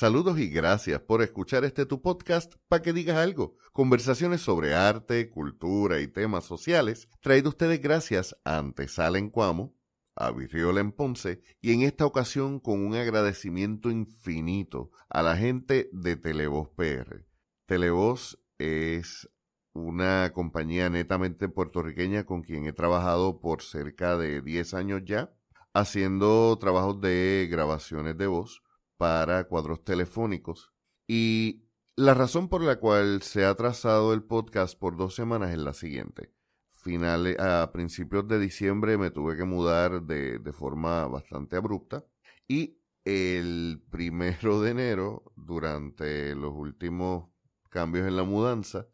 Saludos y gracias por escuchar este tu podcast para que digas algo. Conversaciones sobre arte, cultura y temas sociales, traído ustedes gracias a Antesala en Cuamo, a Virriola en Ponce y en esta ocasión con un agradecimiento infinito a la gente de Televoz PR. Televoz es una compañía netamente puertorriqueña con quien he trabajado por cerca de 10 años ya, haciendo trabajos de grabaciones de voz para cuadros telefónicos. Y la razón por la cual se ha trazado el podcast por dos semanas es la siguiente. Finales, a principios de diciembre me tuve que mudar de, de forma bastante abrupta y el primero de enero, durante los últimos cambios en la mudanza,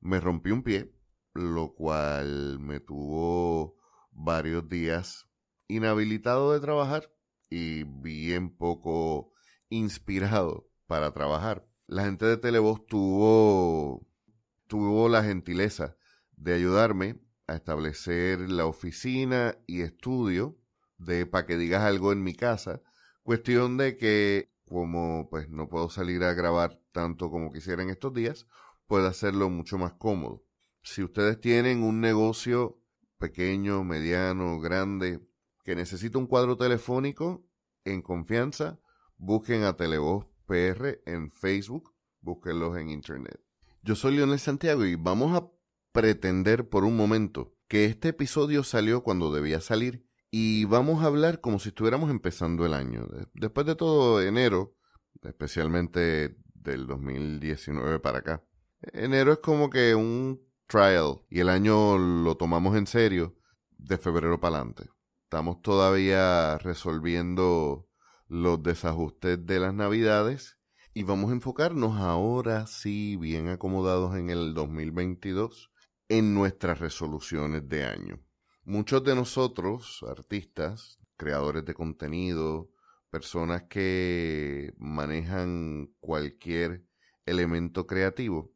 me rompí un pie, lo cual me tuvo varios días inhabilitado de trabajar y bien poco inspirado para trabajar. La gente de Televoz tuvo, tuvo la gentileza de ayudarme a establecer la oficina y estudio de para que digas algo en mi casa. Cuestión de que como pues no puedo salir a grabar tanto como quisiera en estos días, pueda hacerlo mucho más cómodo. Si ustedes tienen un negocio pequeño, mediano, grande, que necesita un cuadro telefónico en confianza, Busquen a Televoz PR en Facebook, búsquenlos en Internet. Yo soy Leonel Santiago y vamos a pretender por un momento que este episodio salió cuando debía salir y vamos a hablar como si estuviéramos empezando el año. Después de todo, enero, especialmente del 2019 para acá. Enero es como que un trial y el año lo tomamos en serio de febrero para adelante. Estamos todavía resolviendo los desajustes de las navidades y vamos a enfocarnos ahora sí bien acomodados en el 2022 en nuestras resoluciones de año. Muchos de nosotros, artistas, creadores de contenido, personas que manejan cualquier elemento creativo,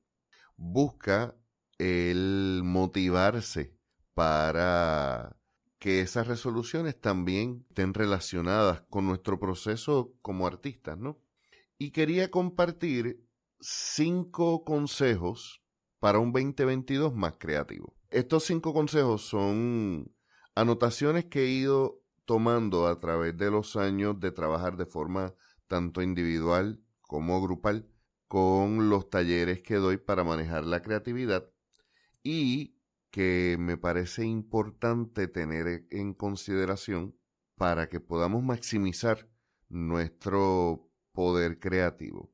busca el motivarse para que esas resoluciones también estén relacionadas con nuestro proceso como artistas, ¿no? Y quería compartir cinco consejos para un 2022 más creativo. Estos cinco consejos son anotaciones que he ido tomando a través de los años de trabajar de forma tanto individual como grupal con los talleres que doy para manejar la creatividad y que me parece importante tener en consideración para que podamos maximizar nuestro poder creativo.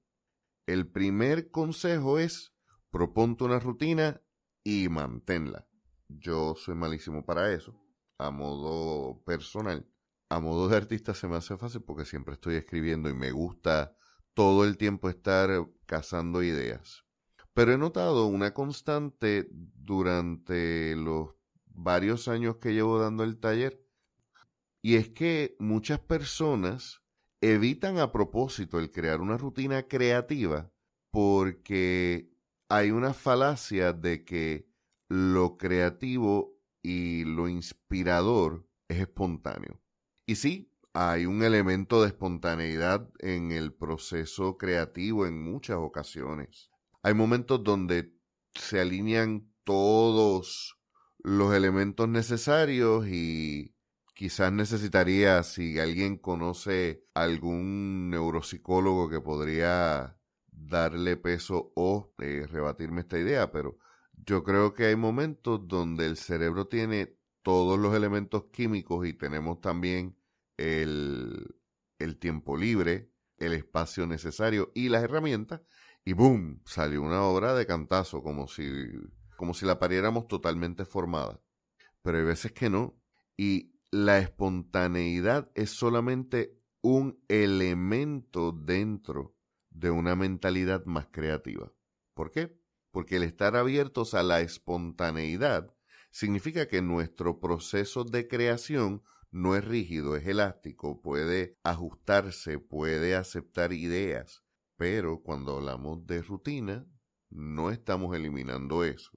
El primer consejo es proponte una rutina y manténla. Yo soy malísimo para eso, a modo personal. A modo de artista se me hace fácil porque siempre estoy escribiendo y me gusta todo el tiempo estar cazando ideas. Pero he notado una constante durante los varios años que llevo dando el taller, y es que muchas personas evitan a propósito el crear una rutina creativa porque hay una falacia de que lo creativo y lo inspirador es espontáneo. Y sí, hay un elemento de espontaneidad en el proceso creativo en muchas ocasiones. Hay momentos donde se alinean todos los elementos necesarios y quizás necesitaría, si alguien conoce algún neuropsicólogo que podría darle peso o eh, rebatirme esta idea, pero yo creo que hay momentos donde el cerebro tiene todos los elementos químicos y tenemos también el, el tiempo libre, el espacio necesario y las herramientas y boom, salió una obra de cantazo, como si, como si la pariéramos totalmente formada. Pero hay veces que no. Y la espontaneidad es solamente un elemento dentro de una mentalidad más creativa. ¿Por qué? Porque el estar abiertos a la espontaneidad significa que nuestro proceso de creación no es rígido, es elástico, puede ajustarse, puede aceptar ideas, pero cuando hablamos de rutina, no estamos eliminando eso.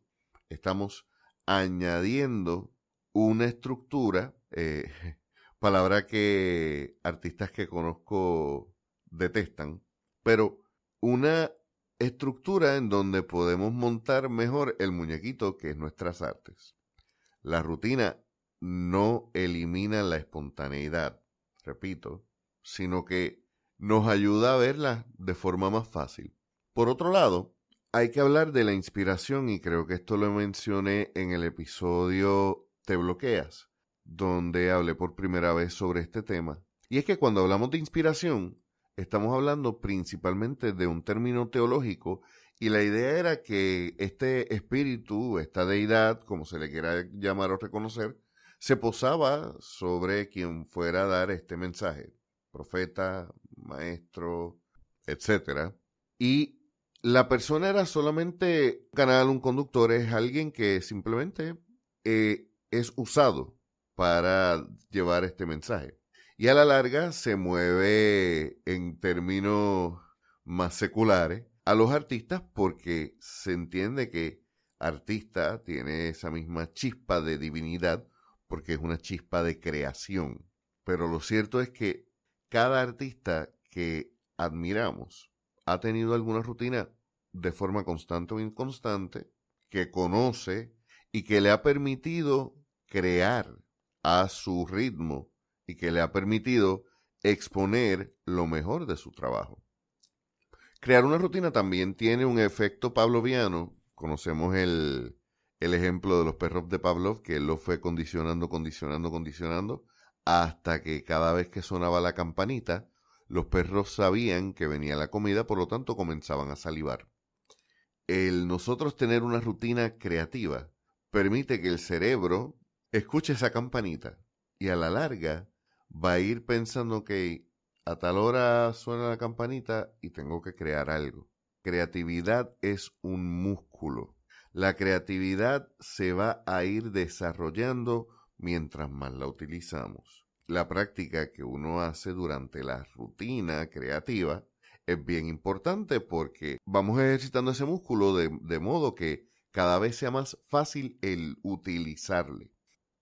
Estamos añadiendo una estructura, eh, palabra que artistas que conozco detestan, pero una estructura en donde podemos montar mejor el muñequito que es nuestras artes. La rutina no elimina la espontaneidad, repito, sino que nos ayuda a verla de forma más fácil. Por otro lado, hay que hablar de la inspiración y creo que esto lo mencioné en el episodio Te bloqueas, donde hablé por primera vez sobre este tema. Y es que cuando hablamos de inspiración, estamos hablando principalmente de un término teológico y la idea era que este espíritu, esta deidad, como se le quiera llamar o reconocer, se posaba sobre quien fuera a dar este mensaje, profeta, maestro, etc. Y la persona era solamente canal, un conductor, es alguien que simplemente eh, es usado para llevar este mensaje. Y a la larga se mueve en términos más seculares a los artistas porque se entiende que artista tiene esa misma chispa de divinidad porque es una chispa de creación. Pero lo cierto es que cada artista que admiramos ha tenido alguna rutina de forma constante o inconstante que conoce y que le ha permitido crear a su ritmo y que le ha permitido exponer lo mejor de su trabajo. Crear una rutina también tiene un efecto pavloviano. Conocemos el, el ejemplo de los perros de Pavlov, que él lo fue condicionando, condicionando, condicionando, hasta que cada vez que sonaba la campanita, los perros sabían que venía la comida, por lo tanto comenzaban a salivar. El nosotros tener una rutina creativa permite que el cerebro escuche esa campanita y a la larga va a ir pensando que a tal hora suena la campanita y tengo que crear algo. Creatividad es un músculo. La creatividad se va a ir desarrollando mientras más la utilizamos. La práctica que uno hace durante la rutina creativa es bien importante porque vamos ejercitando ese músculo de, de modo que cada vez sea más fácil el utilizarle.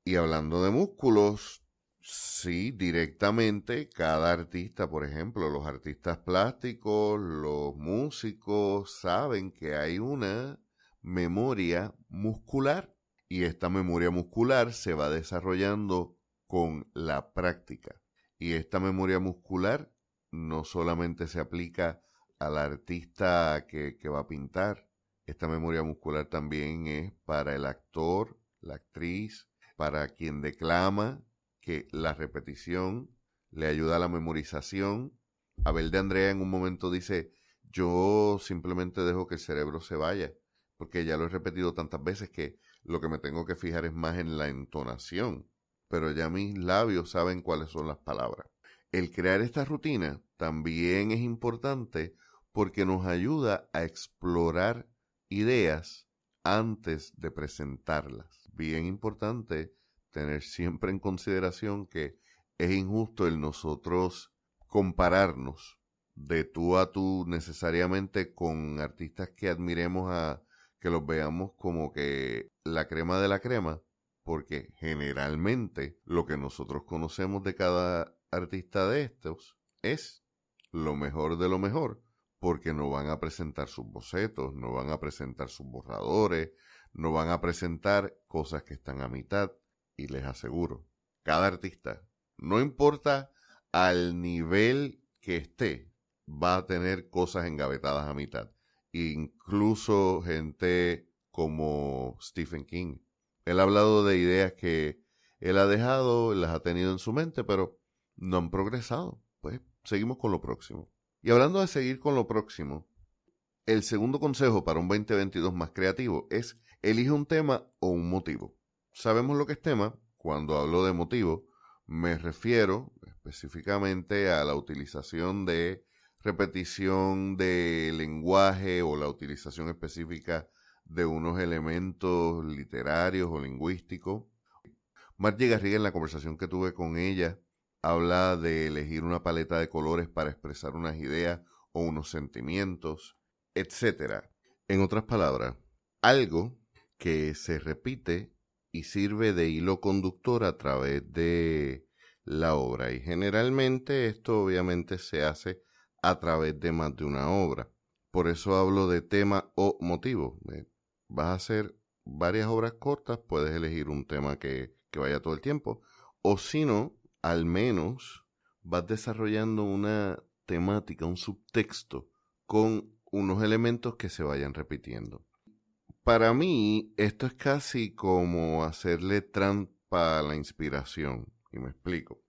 Y hablando de músculos, sí, directamente cada artista, por ejemplo, los artistas plásticos, los músicos, saben que hay una memoria muscular y esta memoria muscular se va desarrollando con la práctica. Y esta memoria muscular no solamente se aplica al artista que, va a pintar, esta memoria muscular también es para el actor, la actriz, para quien declama, que la repetición le ayuda a la memorización. Abel de Andrea en un momento dice, yo simplemente dejo que el cerebro se vaya, porque ya lo he repetido tantas veces que lo que me tengo que fijar es más en la entonación, pero ya mis labios saben cuáles son las palabras. El crear esta rutina también es importante porque nos ayuda a explorar ideas antes de presentarlas. Bien importante tener siempre en consideración que es injusto el nosotros compararnos de tú a tú necesariamente con artistas que admiremos a que los veamos como que la crema de la crema, porque generalmente lo que nosotros conocemos de cada artista de estos es lo mejor de lo mejor, porque no van a presentar sus bocetos, no van a presentar sus borradores, no van a presentar cosas que están a mitad. Y les aseguro, cada artista, no importa al nivel que esté, va a tener cosas engavetadas a mitad. Incluso gente como Stephen King. Él ha hablado de ideas que él ha dejado, las ha tenido en su mente, pero no han progresado. Pues seguimos con lo próximo. Y hablando de seguir con lo próximo, el segundo consejo para un 2022 más creativo es elige un tema o un motivo. Sabemos lo que es tema. Cuando hablo de motivo, me refiero específicamente a la utilización de repetición de lenguaje o la utilización específica de unos elementos literarios o lingüísticos. Margie Garriga, en la conversación que tuve con ella, habla de elegir una paleta de colores para expresar unas ideas o unos sentimientos, etc. En otras palabras, algo que se repite y sirve de hilo conductor a través de la obra. Y generalmente esto obviamente se hace a través de más de una obra. Por eso hablo de tema o motivo. Vas a hacer varias obras cortas, puedes elegir un tema que, que vaya todo el tiempo. O si no, al menos vas desarrollando una temática, un subtexto con unos elementos que se vayan repitiendo. Para mí, esto es casi como hacerle trampa a la inspiración. Y me explico.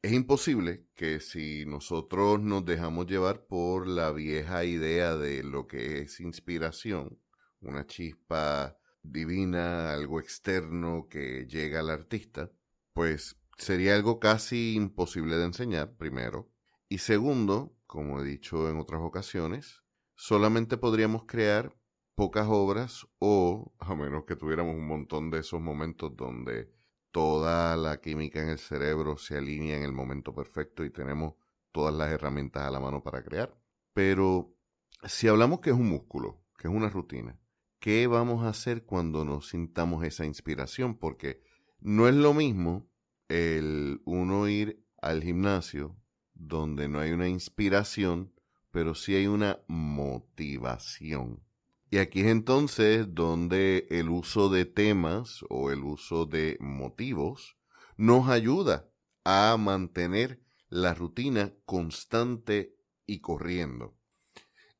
Es imposible que si nosotros nos dejamos llevar por la vieja idea de lo que es inspiración, una chispa divina, algo externo que llega al artista, pues sería algo casi imposible de enseñar, primero. Y segundo, como he dicho en otras ocasiones, solamente podríamos crear pocas obras o, a menos que tuviéramos un montón de esos momentos donde toda la química en el cerebro se alinea en el momento perfecto y tenemos todas las herramientas a la mano para crear. Pero si hablamos que es un músculo, que es una rutina, ¿qué vamos a hacer cuando nos sintamos esa inspiración? Porque no es lo mismo el uno ir al gimnasio donde no hay una inspiración, pero sí hay una motivación. Y aquí es entonces donde el uso de temas o el uso de motivos nos ayuda a mantener la rutina constante y corriendo.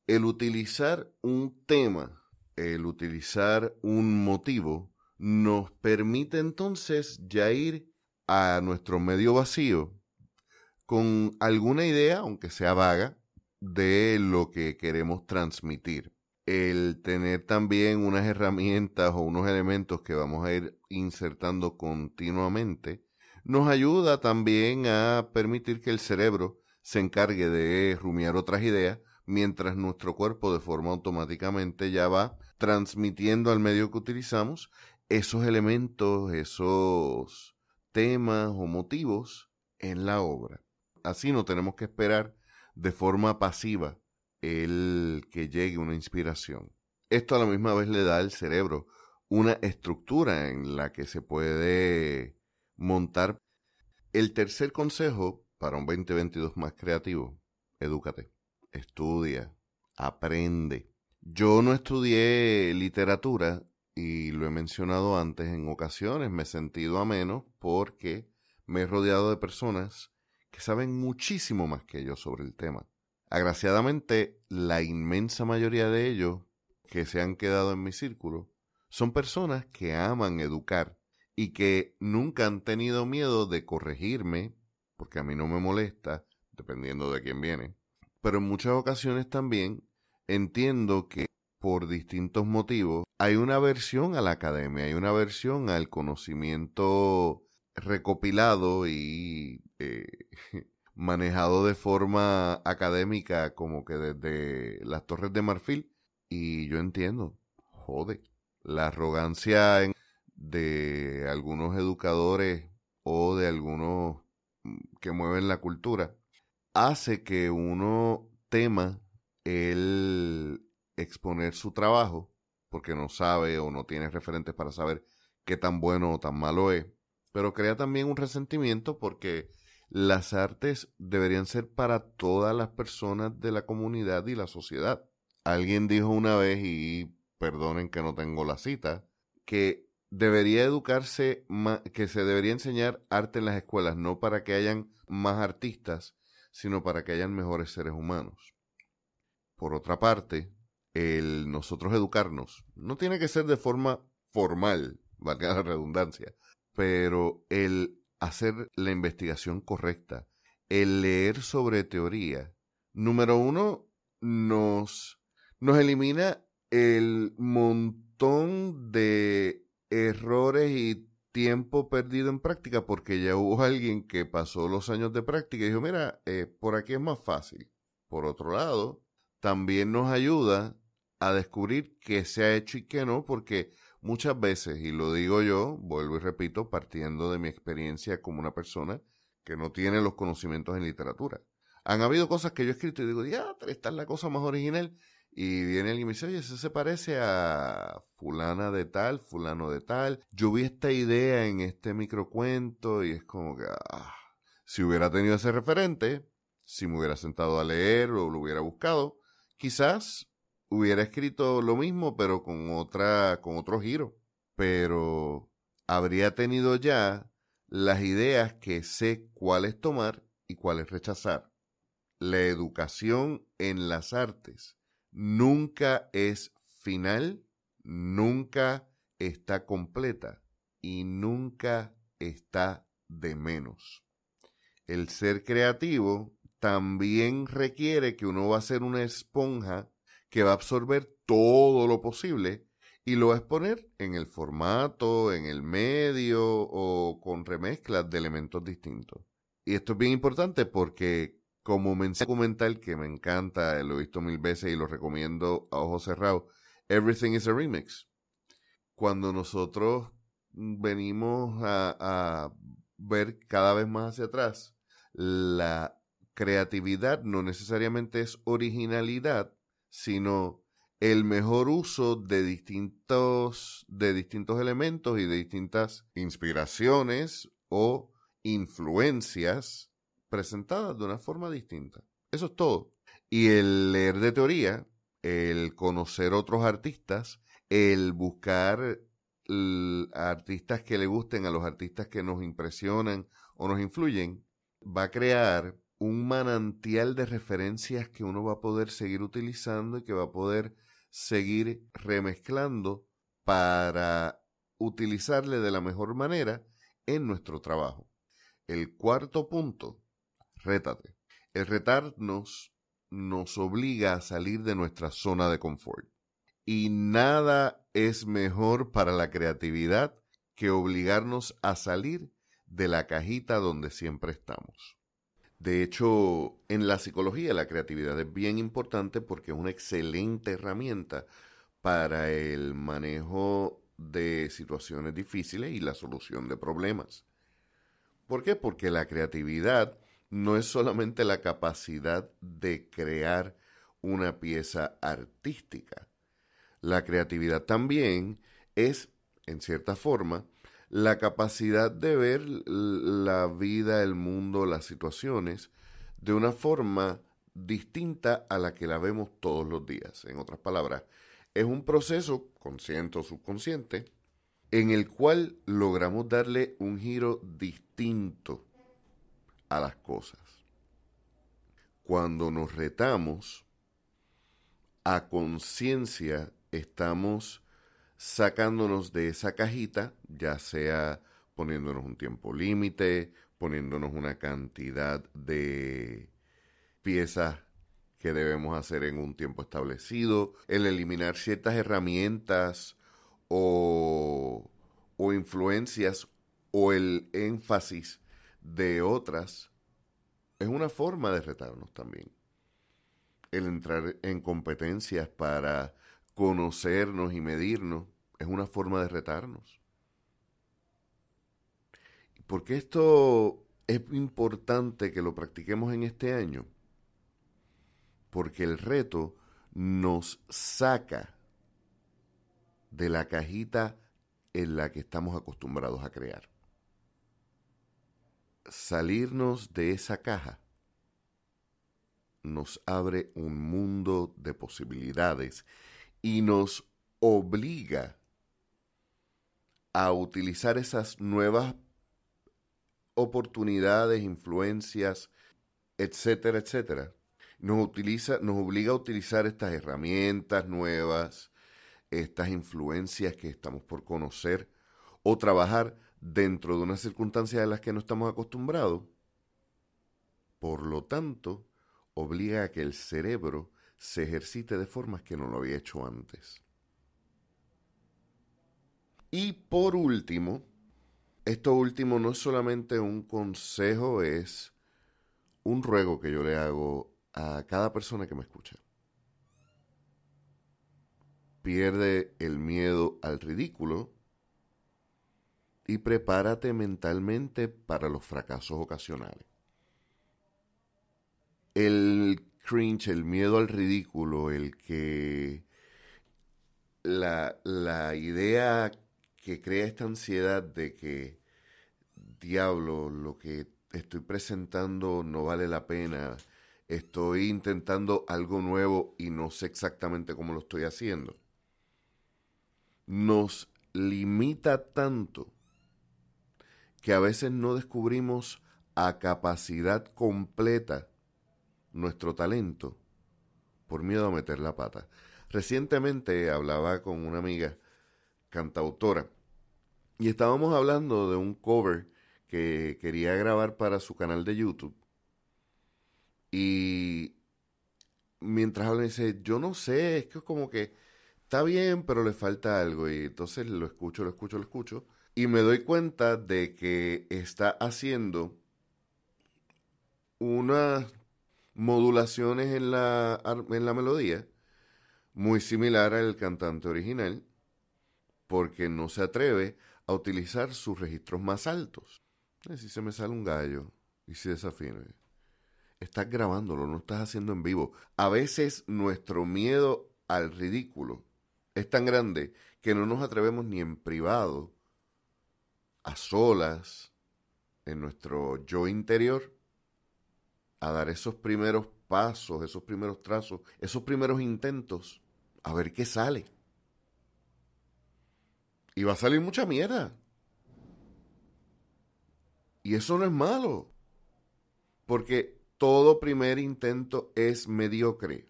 El utilizar un tema, el utilizar un motivo, nos permite entonces ya ir a nuestro medio vacío con alguna idea, aunque sea vaga, de lo que queremos transmitir el tener también unas herramientas o unos elementos que vamos a ir insertando continuamente, nos ayuda también a permitir que el cerebro se encargue de rumiar otras ideas, mientras nuestro cuerpo de forma automáticamente ya va transmitiendo al medio que utilizamos esos elementos, esos temas o motivos en la obra. Así no tenemos que esperar de forma pasiva el que llegue una inspiración. Esto a la misma vez le da al cerebro una estructura en la que se puede montar. El tercer consejo para un 2022 más creativo, edúcate, estudia, aprende. Yo no estudié literatura y lo he mencionado antes en ocasiones, me he sentido menos porque me he rodeado de personas que saben muchísimo más que yo sobre el tema. Agraciadamente, la inmensa mayoría de ellos que se han quedado en mi círculo son personas que aman educar y que nunca han tenido miedo de corregirme, porque a mí no me molesta, dependiendo de quién viene. Pero en muchas ocasiones también entiendo que por distintos motivos hay una versión a la academia, hay una versión al conocimiento recopilado y eh, manejado de forma académica como que desde las torres de marfil y yo entiendo, jode, la arrogancia de algunos educadores o de algunos mm, que mueven la cultura hace que uno tema el exponer su trabajo porque no sabe o no tiene referentes para saber qué tan bueno o tan malo es, pero crea también un resentimiento porque las artes deberían ser para todas las personas de la comunidad y la sociedad. Alguien dijo una vez, y perdonen que no tengo la cita, que debería educarse, que se debería enseñar arte en las escuelas, no para que hayan más artistas, sino para que hayan mejores seres humanos. Por otra parte, el nosotros educarnos no tiene que ser de forma formal, valga la redundancia, pero el hacer la investigación correcta, el leer sobre teoría, número uno, nos, nos elimina el montón de errores y tiempo perdido en práctica porque ya hubo alguien que pasó los años de práctica y dijo, mira, eh, por aquí es más fácil. Por otro lado, también nos ayuda a descubrir qué se ha hecho y qué no, porque Muchas veces, y lo digo yo, vuelvo y repito, partiendo de mi experiencia como una persona que no tiene los conocimientos en literatura. Han habido cosas que yo he escrito y digo, ya, esta es la cosa más original. Y viene alguien y me dice, oye, eso se parece a fulana de tal, fulano de tal. Yo vi esta idea en este microcuento y es como que, ah, si hubiera tenido ese referente, si me hubiera sentado a leer o lo hubiera buscado, quizás hubiera escrito lo mismo, pero con otra, con otro giro. Pero habría tenido ya las ideas que sé cuáles tomar y cuáles rechazar. La educación en las artes nunca es final, nunca está completa y nunca está de menos. El ser creativo también requiere que uno va a ser una esponja que va a absorber todo lo posible y lo va a exponer en el formato, en el medio o con remezclas de elementos distintos. Y esto es bien importante porque como mensaje documental que me encanta, lo he visto mil veces y lo recomiendo a ojos cerrados, Everything is a Remix. Cuando nosotros venimos a, a ver cada vez más hacia atrás, la creatividad no necesariamente es originalidad, sino el mejor uso de distintos, de distintos elementos y de distintas inspiraciones o influencias presentadas de una forma distinta. Eso es todo. Y el leer de teoría, el conocer otros artistas, el buscar artistas que le gusten a los artistas que nos impresionan o nos influyen, va a crear un manantial de referencias que uno va a poder seguir utilizando y que va a poder seguir remezclando para utilizarle de la mejor manera en nuestro trabajo. El cuarto punto, rétate. El retarnos nos obliga a salir de nuestra zona de confort. Y nada es mejor para la creatividad que obligarnos a salir de la cajita donde siempre estamos. De hecho, en la psicología la creatividad es bien importante porque es una excelente herramienta para el manejo de situaciones difíciles y la solución de problemas. ¿Por qué? Porque la creatividad no es solamente la capacidad de crear una pieza artística. La creatividad también es, en cierta forma, la capacidad de ver la vida, el mundo, las situaciones de una forma distinta a la que la vemos todos los días. En otras palabras, es un proceso, consciente o subconsciente, en el cual logramos darle un giro distinto a las cosas. Cuando nos retamos, a conciencia estamos sacándonos de esa cajita, ya sea poniéndonos un tiempo límite, poniéndonos una cantidad de piezas que debemos hacer en un tiempo establecido, el eliminar ciertas herramientas o, o influencias o el énfasis de otras, es una forma de retarnos también. El entrar en competencias para conocernos y medirnos es una forma de retarnos. ¿Por qué esto es importante que lo practiquemos en este año? Porque el reto nos saca de la cajita en la que estamos acostumbrados a crear. Salirnos de esa caja nos abre un mundo de posibilidades y nos obliga a utilizar esas nuevas oportunidades, influencias, etcétera, etcétera. Nos, utiliza, nos obliga a utilizar estas herramientas nuevas, estas influencias que estamos por conocer o trabajar dentro de unas circunstancias de las que no estamos acostumbrados. Por lo tanto, obliga a que el cerebro se ejercite de formas que no lo había hecho antes. Y por último, esto último no es solamente un consejo, es un ruego que yo le hago a cada persona que me escucha. Pierde el miedo al ridículo y prepárate mentalmente para los fracasos ocasionales. El cringe, el miedo al ridículo, el que la, la idea que crea esta ansiedad de que, diablo, lo que estoy presentando no vale la pena, estoy intentando algo nuevo y no sé exactamente cómo lo estoy haciendo, nos limita tanto que a veces no descubrimos a capacidad completa nuestro talento por miedo a meter la pata. Recientemente hablaba con una amiga cantautora y estábamos hablando de un cover que quería grabar para su canal de YouTube. Y mientras habla dice, yo no sé, es que es como que está bien, pero le falta algo. Y entonces lo escucho, lo escucho, lo escucho. Y me doy cuenta de que está haciendo unas modulaciones en la, en la melodía muy similar al cantante original, porque no se atreve a utilizar sus registros más altos. Si se me sale un gallo y si desafina, estás grabándolo, no estás haciendo en vivo. A veces nuestro miedo al ridículo es tan grande que no nos atrevemos ni en privado, a solas, en nuestro yo interior, a dar esos primeros pasos, esos primeros trazos, esos primeros intentos, a ver qué sale. Y va a salir mucha mierda. Y eso no es malo. Porque todo primer intento es mediocre.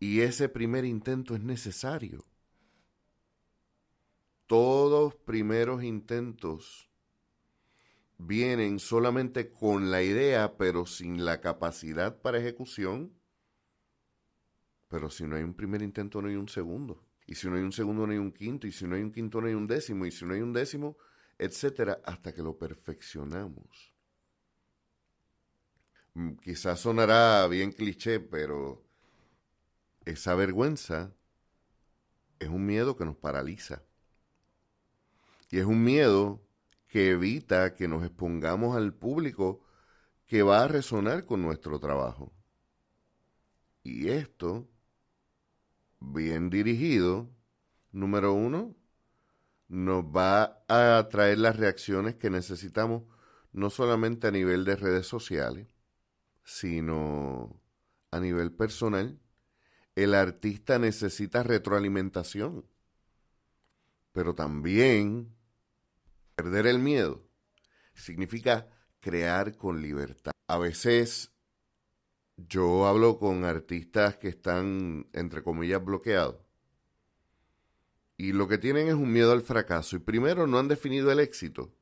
Y ese primer intento es necesario. Todos primeros intentos vienen solamente con la idea, pero sin la capacidad para ejecución. Pero si no hay un primer intento, no hay un segundo. Y si no hay un segundo, no hay un quinto. Y si no hay un quinto, no hay un décimo. Y si no hay un décimo, etcétera, hasta que lo perfeccionamos. Mm, quizás sonará bien cliché, pero esa vergüenza es un miedo que nos paraliza. Y es un miedo que evita que nos expongamos al público que va a resonar con nuestro trabajo. Y esto, bien dirigido, número uno, nos va a traer las reacciones que necesitamos, no solamente a nivel de redes sociales, sino a nivel personal. El artista necesita retroalimentación, pero también Perder el miedo significa crear con libertad. A veces yo hablo con artistas que están, entre comillas, bloqueados. Y lo que tienen es un miedo al fracaso. Y primero no han definido el éxito.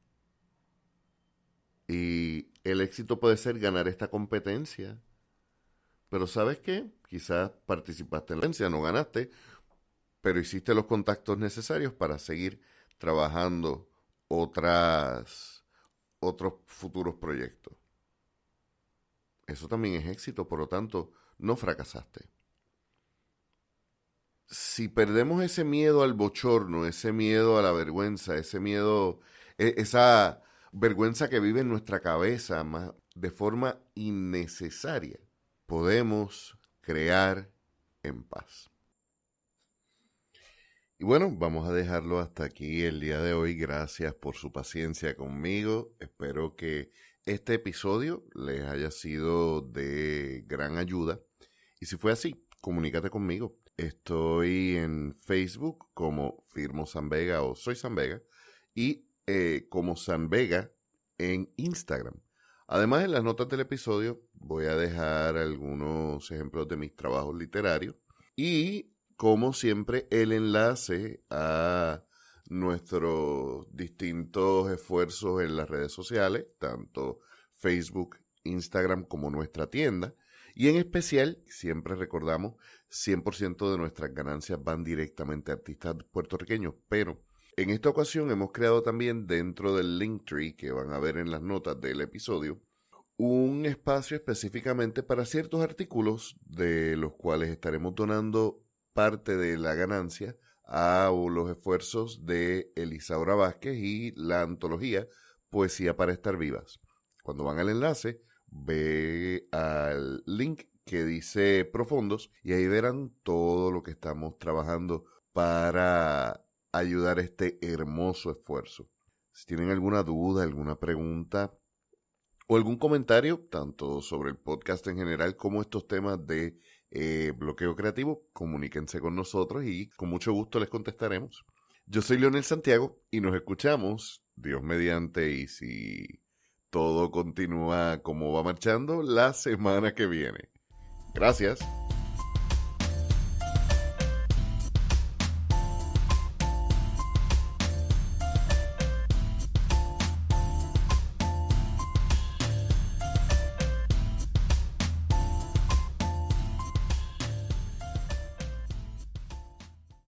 Y el éxito puede ser ganar esta competencia. Pero ¿sabes qué? Quizás participaste en la competencia, no ganaste, pero hiciste los contactos necesarios para seguir trabajando otras, otros futuros proyectos. Eso también es éxito, por lo tanto, no fracasaste. Si perdemos ese miedo al bochorno, ese miedo a la vergüenza, ese miedo, e, esa vergüenza que vive en nuestra cabeza de forma innecesaria, podemos crear en paz. Y bueno, vamos a dejarlo hasta aquí el día de hoy. Gracias por su paciencia conmigo. Espero que este episodio les haya sido de gran ayuda. Y si fue así, comunícate conmigo. Estoy en Facebook como Firmo San Vega o Soy San Vega y eh, como San Vega en Instagram. Además, en las notas del episodio voy a dejar algunos ejemplos de mis trabajos literarios y como siempre, el enlace a nuestros distintos esfuerzos en las redes sociales, tanto Facebook, Instagram como nuestra tienda. Y en especial, siempre recordamos, 100% de nuestras ganancias van directamente a artistas puertorriqueños, pero en esta ocasión hemos creado también dentro del Linktree que van a ver en las notas del episodio, un espacio específicamente para ciertos artículos de los cuales estaremos donando parte de la ganancia a los esfuerzos de Elisaura Vázquez y la antología Poesía para estar vivas. Cuando van al enlace, ve al link que dice profundos y ahí verán todo lo que estamos trabajando para ayudar a este hermoso esfuerzo. Si tienen alguna duda, alguna pregunta o algún comentario, tanto sobre el podcast en general como estos temas de eh, bloqueo creativo, comuníquense con nosotros y con mucho gusto les contestaremos. Yo soy Leonel Santiago y nos escuchamos, Dios mediante, y si todo continúa como va marchando, la semana que viene. Gracias.